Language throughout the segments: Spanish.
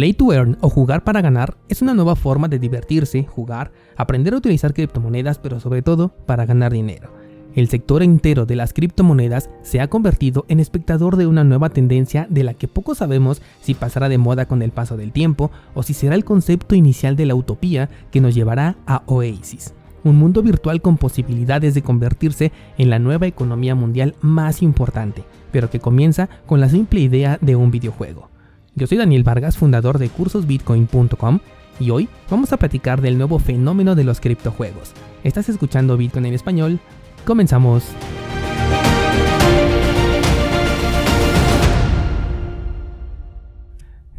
Play to Earn o jugar para ganar es una nueva forma de divertirse, jugar, aprender a utilizar criptomonedas, pero sobre todo para ganar dinero. El sector entero de las criptomonedas se ha convertido en espectador de una nueva tendencia de la que poco sabemos si pasará de moda con el paso del tiempo o si será el concepto inicial de la utopía que nos llevará a Oasis, un mundo virtual con posibilidades de convertirse en la nueva economía mundial más importante, pero que comienza con la simple idea de un videojuego. Yo soy Daniel Vargas, fundador de cursosbitcoin.com y hoy vamos a platicar del nuevo fenómeno de los criptojuegos. Estás escuchando Bitcoin en español. Comenzamos.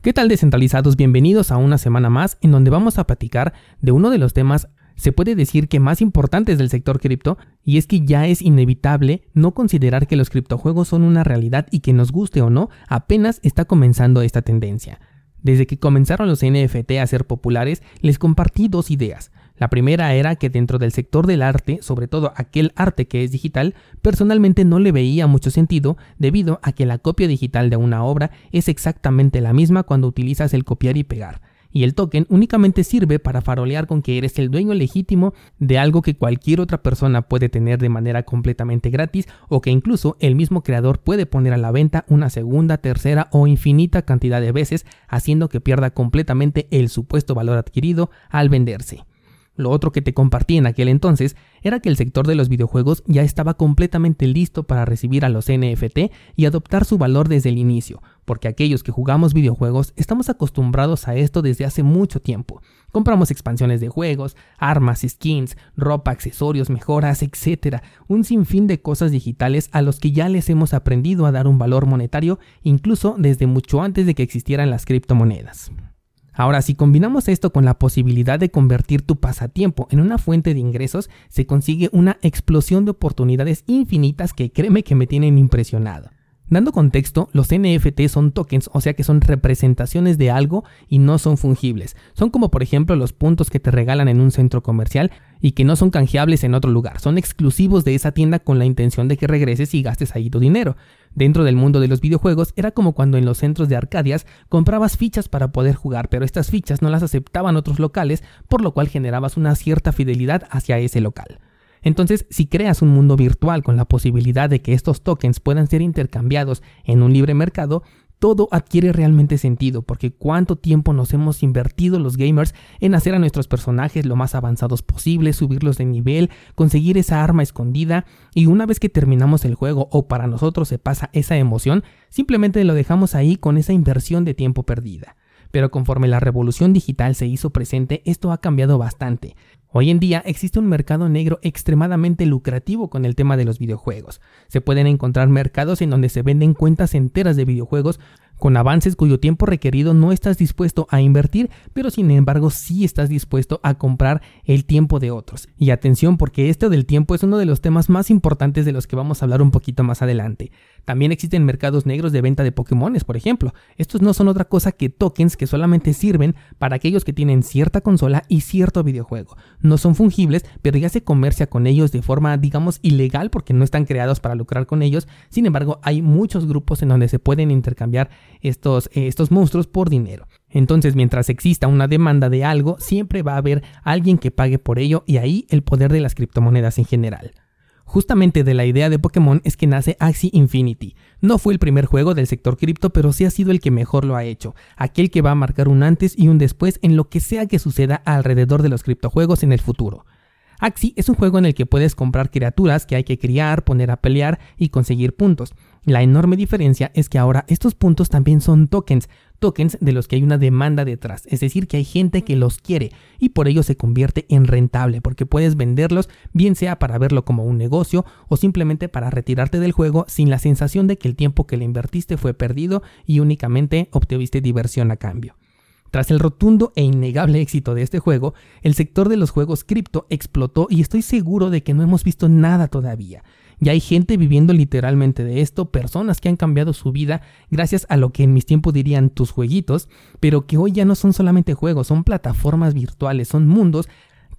¿Qué tal descentralizados? Bienvenidos a una semana más en donde vamos a platicar de uno de los temas se puede decir que más importantes del sector cripto, y es que ya es inevitable no considerar que los criptojuegos son una realidad y que nos guste o no, apenas está comenzando esta tendencia. Desde que comenzaron los NFT a ser populares, les compartí dos ideas. La primera era que dentro del sector del arte, sobre todo aquel arte que es digital, personalmente no le veía mucho sentido debido a que la copia digital de una obra es exactamente la misma cuando utilizas el copiar y pegar y el token únicamente sirve para farolear con que eres el dueño legítimo de algo que cualquier otra persona puede tener de manera completamente gratis o que incluso el mismo creador puede poner a la venta una segunda, tercera o infinita cantidad de veces, haciendo que pierda completamente el supuesto valor adquirido al venderse. Lo otro que te compartí en aquel entonces era que el sector de los videojuegos ya estaba completamente listo para recibir a los NFT y adoptar su valor desde el inicio, porque aquellos que jugamos videojuegos estamos acostumbrados a esto desde hace mucho tiempo. Compramos expansiones de juegos, armas, skins, ropa, accesorios, mejoras, etc. Un sinfín de cosas digitales a los que ya les hemos aprendido a dar un valor monetario incluso desde mucho antes de que existieran las criptomonedas. Ahora, si combinamos esto con la posibilidad de convertir tu pasatiempo en una fuente de ingresos, se consigue una explosión de oportunidades infinitas que créeme que me tienen impresionado. Dando contexto, los NFT son tokens, o sea que son representaciones de algo y no son fungibles. Son como por ejemplo los puntos que te regalan en un centro comercial y que no son canjeables en otro lugar. Son exclusivos de esa tienda con la intención de que regreses y gastes ahí tu dinero. Dentro del mundo de los videojuegos era como cuando en los centros de Arcadias comprabas fichas para poder jugar, pero estas fichas no las aceptaban otros locales, por lo cual generabas una cierta fidelidad hacia ese local. Entonces, si creas un mundo virtual con la posibilidad de que estos tokens puedan ser intercambiados en un libre mercado, todo adquiere realmente sentido, porque cuánto tiempo nos hemos invertido los gamers en hacer a nuestros personajes lo más avanzados posible, subirlos de nivel, conseguir esa arma escondida, y una vez que terminamos el juego o para nosotros se pasa esa emoción, simplemente lo dejamos ahí con esa inversión de tiempo perdida. Pero conforme la revolución digital se hizo presente, esto ha cambiado bastante. Hoy en día existe un mercado negro extremadamente lucrativo con el tema de los videojuegos. Se pueden encontrar mercados en donde se venden cuentas enteras de videojuegos con avances cuyo tiempo requerido no estás dispuesto a invertir, pero sin embargo sí estás dispuesto a comprar el tiempo de otros. Y atención porque esto del tiempo es uno de los temas más importantes de los que vamos a hablar un poquito más adelante. También existen mercados negros de venta de Pokémones, por ejemplo. Estos no son otra cosa que tokens que solamente sirven para aquellos que tienen cierta consola y cierto videojuego. No son fungibles, pero ya se comercia con ellos de forma, digamos, ilegal porque no están creados para lucrar con ellos. Sin embargo, hay muchos grupos en donde se pueden intercambiar estos, eh, estos monstruos por dinero. Entonces, mientras exista una demanda de algo, siempre va a haber alguien que pague por ello y ahí el poder de las criptomonedas en general. Justamente de la idea de Pokémon es que nace Axie Infinity. No fue el primer juego del sector cripto, pero sí ha sido el que mejor lo ha hecho, aquel que va a marcar un antes y un después en lo que sea que suceda alrededor de los criptojuegos en el futuro. Axie es un juego en el que puedes comprar criaturas que hay que criar, poner a pelear y conseguir puntos. La enorme diferencia es que ahora estos puntos también son tokens, tokens de los que hay una demanda detrás, es decir, que hay gente que los quiere y por ello se convierte en rentable porque puedes venderlos bien sea para verlo como un negocio o simplemente para retirarte del juego sin la sensación de que el tiempo que le invertiste fue perdido y únicamente obtuviste diversión a cambio. Tras el rotundo e innegable éxito de este juego, el sector de los juegos cripto explotó y estoy seguro de que no hemos visto nada todavía. Ya hay gente viviendo literalmente de esto, personas que han cambiado su vida gracias a lo que en mis tiempos dirían tus jueguitos, pero que hoy ya no son solamente juegos, son plataformas virtuales, son mundos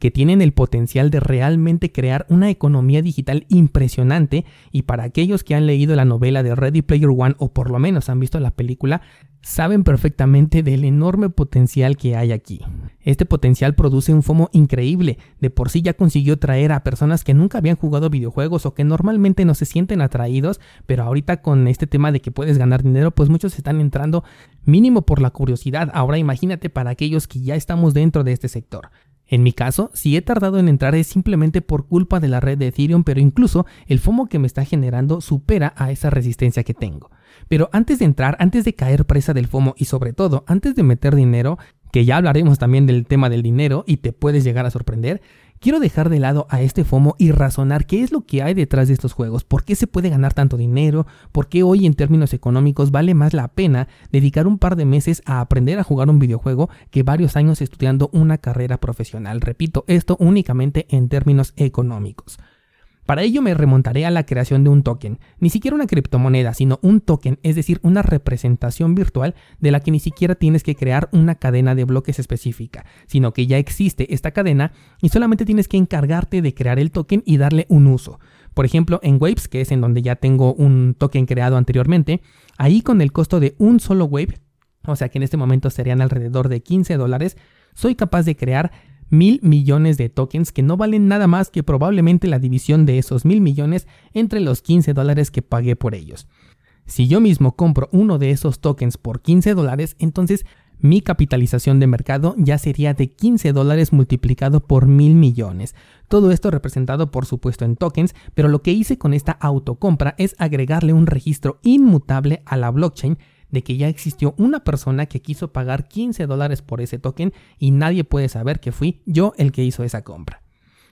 que tienen el potencial de realmente crear una economía digital impresionante y para aquellos que han leído la novela de Ready Player One o por lo menos han visto la película, saben perfectamente del enorme potencial que hay aquí. Este potencial produce un FOMO increíble, de por sí ya consiguió traer a personas que nunca habían jugado videojuegos o que normalmente no se sienten atraídos, pero ahorita con este tema de que puedes ganar dinero, pues muchos están entrando mínimo por la curiosidad. Ahora imagínate para aquellos que ya estamos dentro de este sector. En mi caso, si he tardado en entrar es simplemente por culpa de la red de Ethereum, pero incluso el FOMO que me está generando supera a esa resistencia que tengo. Pero antes de entrar, antes de caer presa del FOMO y sobre todo antes de meter dinero, que ya hablaremos también del tema del dinero y te puedes llegar a sorprender, quiero dejar de lado a este FOMO y razonar qué es lo que hay detrás de estos juegos, por qué se puede ganar tanto dinero, por qué hoy en términos económicos vale más la pena dedicar un par de meses a aprender a jugar un videojuego que varios años estudiando una carrera profesional. Repito, esto únicamente en términos económicos. Para ello me remontaré a la creación de un token, ni siquiera una criptomoneda, sino un token, es decir, una representación virtual de la que ni siquiera tienes que crear una cadena de bloques específica, sino que ya existe esta cadena y solamente tienes que encargarte de crear el token y darle un uso. Por ejemplo, en Waves, que es en donde ya tengo un token creado anteriormente, ahí con el costo de un solo Wave, o sea que en este momento serían alrededor de 15 dólares, soy capaz de crear mil millones de tokens que no valen nada más que probablemente la división de esos mil millones entre los 15 dólares que pagué por ellos. Si yo mismo compro uno de esos tokens por 15 dólares, entonces mi capitalización de mercado ya sería de 15 dólares multiplicado por mil millones. Todo esto representado por supuesto en tokens, pero lo que hice con esta autocompra es agregarle un registro inmutable a la blockchain de que ya existió una persona que quiso pagar 15 dólares por ese token y nadie puede saber que fui yo el que hizo esa compra.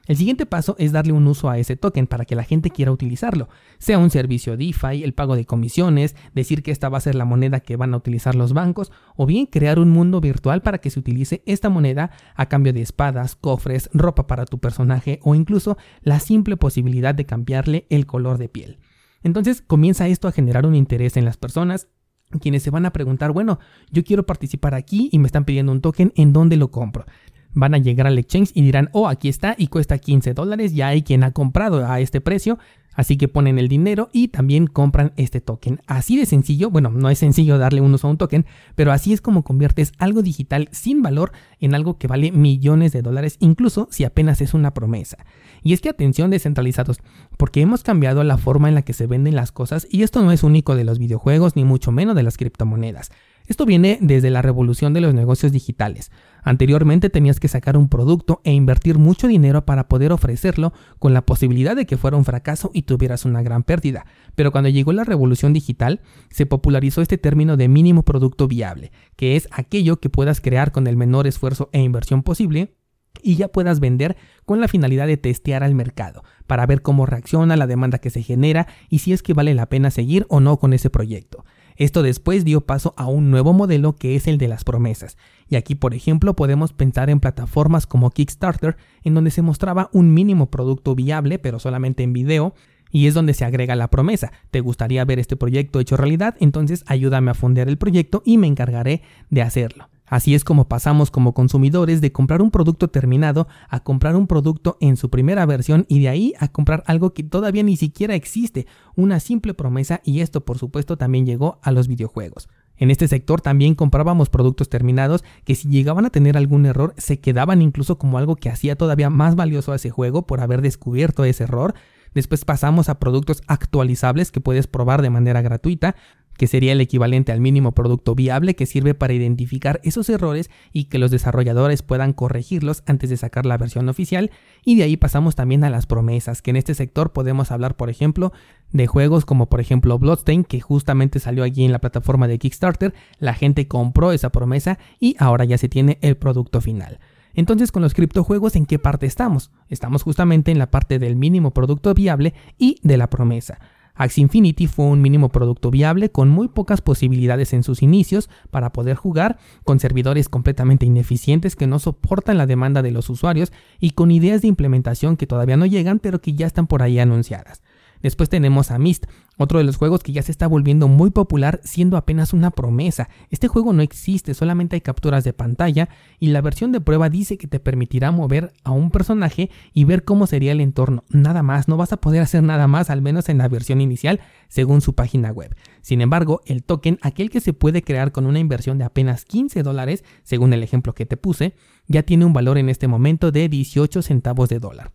El siguiente paso es darle un uso a ese token para que la gente quiera utilizarlo, sea un servicio DeFi, el pago de comisiones, decir que esta va a ser la moneda que van a utilizar los bancos, o bien crear un mundo virtual para que se utilice esta moneda a cambio de espadas, cofres, ropa para tu personaje o incluso la simple posibilidad de cambiarle el color de piel. Entonces comienza esto a generar un interés en las personas quienes se van a preguntar, bueno, yo quiero participar aquí y me están pidiendo un token, ¿en dónde lo compro? Van a llegar al exchange y dirán, oh, aquí está y cuesta 15 dólares, ya hay quien ha comprado a este precio, Así que ponen el dinero y también compran este token. Así de sencillo, bueno, no es sencillo darle un uso a un token, pero así es como conviertes algo digital sin valor en algo que vale millones de dólares, incluso si apenas es una promesa. Y es que atención descentralizados, porque hemos cambiado la forma en la que se venden las cosas y esto no es único de los videojuegos ni mucho menos de las criptomonedas. Esto viene desde la revolución de los negocios digitales. Anteriormente tenías que sacar un producto e invertir mucho dinero para poder ofrecerlo con la posibilidad de que fuera un fracaso y tuvieras una gran pérdida. Pero cuando llegó la revolución digital, se popularizó este término de mínimo producto viable, que es aquello que puedas crear con el menor esfuerzo e inversión posible y ya puedas vender con la finalidad de testear al mercado, para ver cómo reacciona la demanda que se genera y si es que vale la pena seguir o no con ese proyecto. Esto después dio paso a un nuevo modelo que es el de las promesas. Y aquí, por ejemplo, podemos pensar en plataformas como Kickstarter, en donde se mostraba un mínimo producto viable, pero solamente en video, y es donde se agrega la promesa. ¿Te gustaría ver este proyecto hecho realidad? Entonces ayúdame a fondear el proyecto y me encargaré de hacerlo. Así es como pasamos como consumidores de comprar un producto terminado a comprar un producto en su primera versión y de ahí a comprar algo que todavía ni siquiera existe, una simple promesa y esto por supuesto también llegó a los videojuegos. En este sector también comprábamos productos terminados que si llegaban a tener algún error se quedaban incluso como algo que hacía todavía más valioso a ese juego por haber descubierto ese error. Después pasamos a productos actualizables que puedes probar de manera gratuita que sería el equivalente al mínimo producto viable que sirve para identificar esos errores y que los desarrolladores puedan corregirlos antes de sacar la versión oficial. Y de ahí pasamos también a las promesas, que en este sector podemos hablar, por ejemplo, de juegos como por ejemplo Bloodstained, que justamente salió allí en la plataforma de Kickstarter, la gente compró esa promesa y ahora ya se tiene el producto final. Entonces, con los criptojuegos, ¿en qué parte estamos? Estamos justamente en la parte del mínimo producto viable y de la promesa. Axie Infinity fue un mínimo producto viable con muy pocas posibilidades en sus inicios para poder jugar, con servidores completamente ineficientes que no soportan la demanda de los usuarios y con ideas de implementación que todavía no llegan pero que ya están por ahí anunciadas. Después tenemos a Myst, otro de los juegos que ya se está volviendo muy popular siendo apenas una promesa. Este juego no existe, solamente hay capturas de pantalla y la versión de prueba dice que te permitirá mover a un personaje y ver cómo sería el entorno. Nada más, no vas a poder hacer nada más, al menos en la versión inicial, según su página web. Sin embargo, el token, aquel que se puede crear con una inversión de apenas 15 dólares, según el ejemplo que te puse, ya tiene un valor en este momento de 18 centavos de dólar.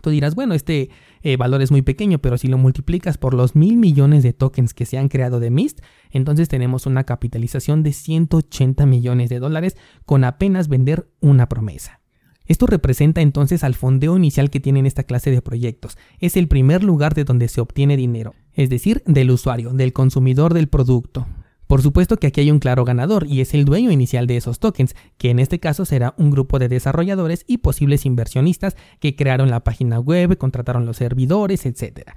Tú dirás, bueno, este eh, valor es muy pequeño, pero si lo multiplicas por los mil millones de tokens que se han creado de Mist, entonces tenemos una capitalización de 180 millones de dólares con apenas vender una promesa. Esto representa entonces al fondeo inicial que tienen esta clase de proyectos. Es el primer lugar de donde se obtiene dinero, es decir, del usuario, del consumidor del producto. Por supuesto que aquí hay un claro ganador y es el dueño inicial de esos tokens, que en este caso será un grupo de desarrolladores y posibles inversionistas que crearon la página web, contrataron los servidores, etc.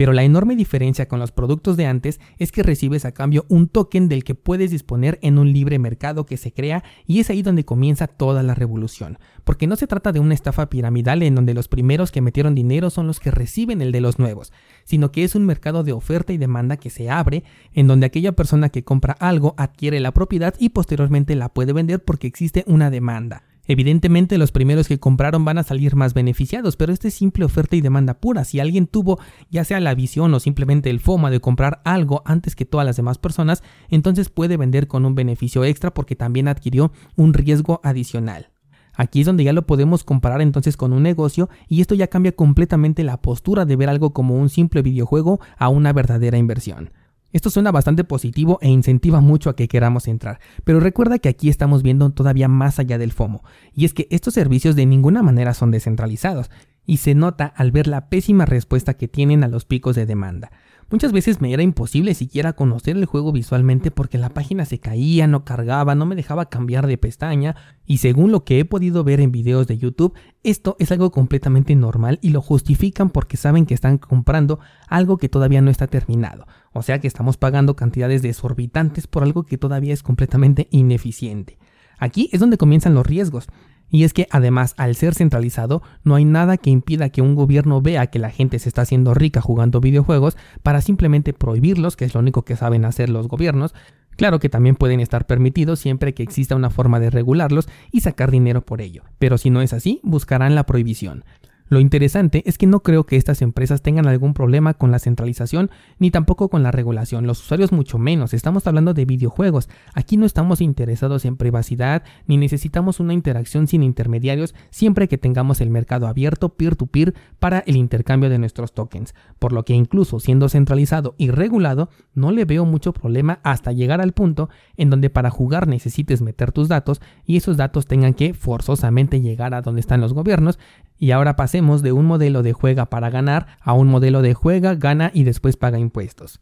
Pero la enorme diferencia con los productos de antes es que recibes a cambio un token del que puedes disponer en un libre mercado que se crea y es ahí donde comienza toda la revolución. Porque no se trata de una estafa piramidal en donde los primeros que metieron dinero son los que reciben el de los nuevos, sino que es un mercado de oferta y demanda que se abre en donde aquella persona que compra algo adquiere la propiedad y posteriormente la puede vender porque existe una demanda. Evidentemente los primeros que compraron van a salir más beneficiados, pero esto es simple oferta y demanda pura. Si alguien tuvo ya sea la visión o simplemente el FOMA de comprar algo antes que todas las demás personas, entonces puede vender con un beneficio extra porque también adquirió un riesgo adicional. Aquí es donde ya lo podemos comparar entonces con un negocio y esto ya cambia completamente la postura de ver algo como un simple videojuego a una verdadera inversión. Esto suena bastante positivo e incentiva mucho a que queramos entrar, pero recuerda que aquí estamos viendo todavía más allá del FOMO, y es que estos servicios de ninguna manera son descentralizados, y se nota al ver la pésima respuesta que tienen a los picos de demanda. Muchas veces me era imposible siquiera conocer el juego visualmente porque la página se caía, no cargaba, no me dejaba cambiar de pestaña y según lo que he podido ver en videos de YouTube, esto es algo completamente normal y lo justifican porque saben que están comprando algo que todavía no está terminado. O sea que estamos pagando cantidades desorbitantes por algo que todavía es completamente ineficiente. Aquí es donde comienzan los riesgos. Y es que además, al ser centralizado, no hay nada que impida que un gobierno vea que la gente se está haciendo rica jugando videojuegos para simplemente prohibirlos, que es lo único que saben hacer los gobiernos. Claro que también pueden estar permitidos siempre que exista una forma de regularlos y sacar dinero por ello. Pero si no es así, buscarán la prohibición. Lo interesante es que no creo que estas empresas tengan algún problema con la centralización ni tampoco con la regulación, los usuarios mucho menos, estamos hablando de videojuegos, aquí no estamos interesados en privacidad ni necesitamos una interacción sin intermediarios siempre que tengamos el mercado abierto peer-to-peer para el intercambio de nuestros tokens, por lo que incluso siendo centralizado y regulado no le veo mucho problema hasta llegar al punto en donde para jugar necesites meter tus datos y esos datos tengan que forzosamente llegar a donde están los gobiernos y ahora pasemos de un modelo de juega para ganar a un modelo de juega, gana y después paga impuestos.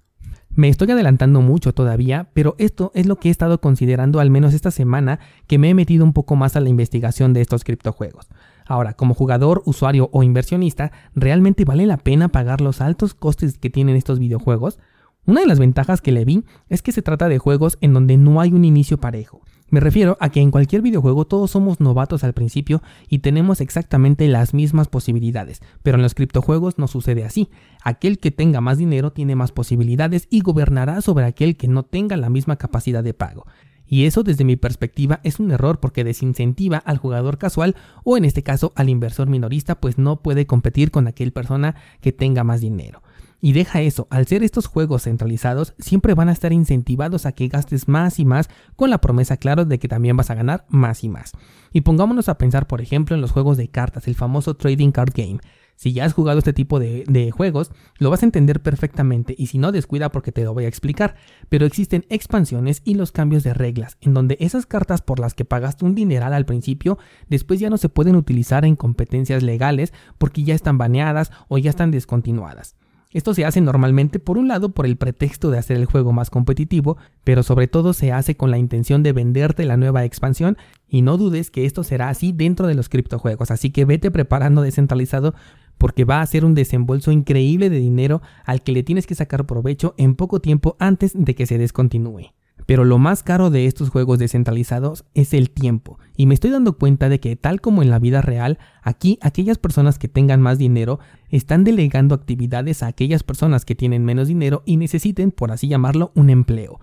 Me estoy adelantando mucho todavía, pero esto es lo que he estado considerando al menos esta semana que me he metido un poco más a la investigación de estos criptojuegos. Ahora, como jugador, usuario o inversionista, ¿realmente vale la pena pagar los altos costes que tienen estos videojuegos? Una de las ventajas que le vi es que se trata de juegos en donde no hay un inicio parejo. Me refiero a que en cualquier videojuego todos somos novatos al principio y tenemos exactamente las mismas posibilidades, pero en los criptojuegos no sucede así. Aquel que tenga más dinero tiene más posibilidades y gobernará sobre aquel que no tenga la misma capacidad de pago. Y eso desde mi perspectiva es un error porque desincentiva al jugador casual o en este caso al inversor minorista pues no puede competir con aquel persona que tenga más dinero. Y deja eso, al ser estos juegos centralizados, siempre van a estar incentivados a que gastes más y más con la promesa, claro, de que también vas a ganar más y más. Y pongámonos a pensar, por ejemplo, en los juegos de cartas, el famoso Trading Card Game. Si ya has jugado este tipo de, juegos, lo vas a entender perfectamente y si no, descuida porque te lo voy a explicar. Pero existen expansiones y los cambios de reglas, en donde esas cartas por las que pagaste un dineral al principio, después ya no se pueden utilizar en competencias legales porque ya están baneadas o ya están descontinuadas. Esto se hace normalmente por un lado por el pretexto de hacer el juego más competitivo, pero sobre todo se hace con la intención de venderte la nueva expansión y no dudes que esto será así dentro de los criptojuegos, así que vete preparando descentralizado porque va a ser un desembolso increíble de dinero al que le tienes que sacar provecho en poco tiempo antes de que se descontinúe. Pero lo más caro de estos juegos descentralizados es el tiempo. Y me estoy dando cuenta de que tal como en la vida real, aquí aquellas personas que tengan más dinero están delegando actividades a aquellas personas que tienen menos dinero y necesiten, por así llamarlo, un empleo.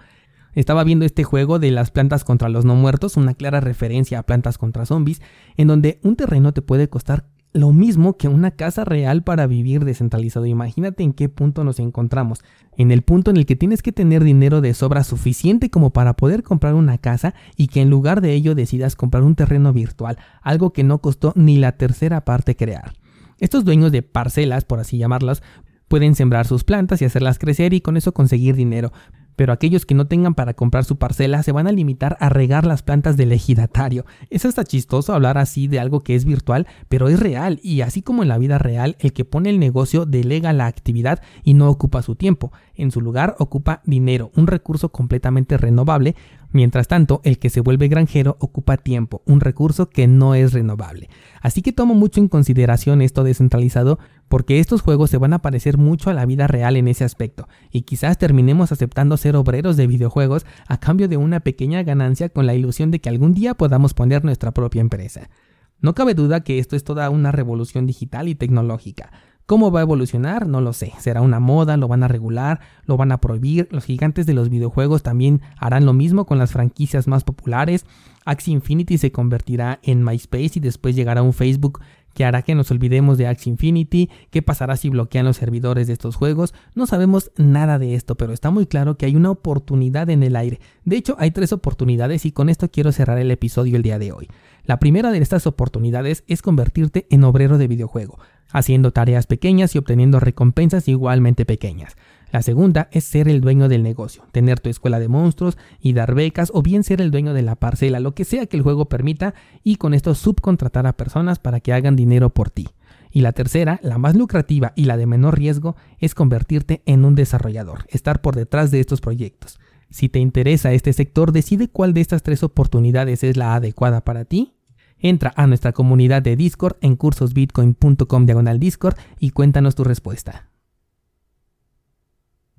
Estaba viendo este juego de las plantas contra los no muertos, una clara referencia a plantas contra zombies, en donde un terreno te puede costar lo mismo que una casa real para vivir descentralizado. Imagínate en qué punto nos encontramos. En el punto en el que tienes que tener dinero de sobra suficiente como para poder comprar una casa y que en lugar de ello decidas comprar un terreno virtual, algo que no costó ni la tercera parte crear. Estos dueños de parcelas, por así llamarlas, pueden sembrar sus plantas y hacerlas crecer y con eso conseguir dinero, pero aquellos que no tengan para comprar su parcela se van a limitar a regar las plantas del ejidatario. Es hasta chistoso hablar así de algo que es virtual, pero es real y así como en la vida real, el que pone el negocio delega la actividad y no ocupa su tiempo. En su lugar ocupa dinero, un recurso completamente renovable, Mientras tanto, el que se vuelve granjero ocupa tiempo, un recurso que no es renovable. Así que tomo mucho en consideración esto descentralizado porque estos juegos se van a parecer mucho a la vida real en ese aspecto, y quizás terminemos aceptando ser obreros de videojuegos a cambio de una pequeña ganancia con la ilusión de que algún día podamos poner nuestra propia empresa. No cabe duda que esto es toda una revolución digital y tecnológica, ¿Cómo va a evolucionar? No lo sé. ¿Será una moda? ¿Lo van a regular? ¿Lo van a prohibir? Los gigantes de los videojuegos también harán lo mismo con las franquicias más populares. Axie Infinity se convertirá en MySpace y después llegará un Facebook que hará que nos olvidemos de Axie Infinity, qué pasará si bloquean los servidores de estos juegos, no sabemos nada de esto, pero está muy claro que hay una oportunidad en el aire. De hecho, hay tres oportunidades y con esto quiero cerrar el episodio el día de hoy. La primera de estas oportunidades es convertirte en obrero de videojuego haciendo tareas pequeñas y obteniendo recompensas igualmente pequeñas. La segunda es ser el dueño del negocio, tener tu escuela de monstruos y dar becas o bien ser el dueño de la parcela, lo que sea que el juego permita y con esto subcontratar a personas para que hagan dinero por ti. Y la tercera, la más lucrativa y la de menor riesgo, es convertirte en un desarrollador, estar por detrás de estos proyectos. Si te interesa este sector, decide cuál de estas tres oportunidades es la adecuada para ti Entra a nuestra comunidad de Discord en cursosbitcoin.com diagonal Discord y cuéntanos tu respuesta.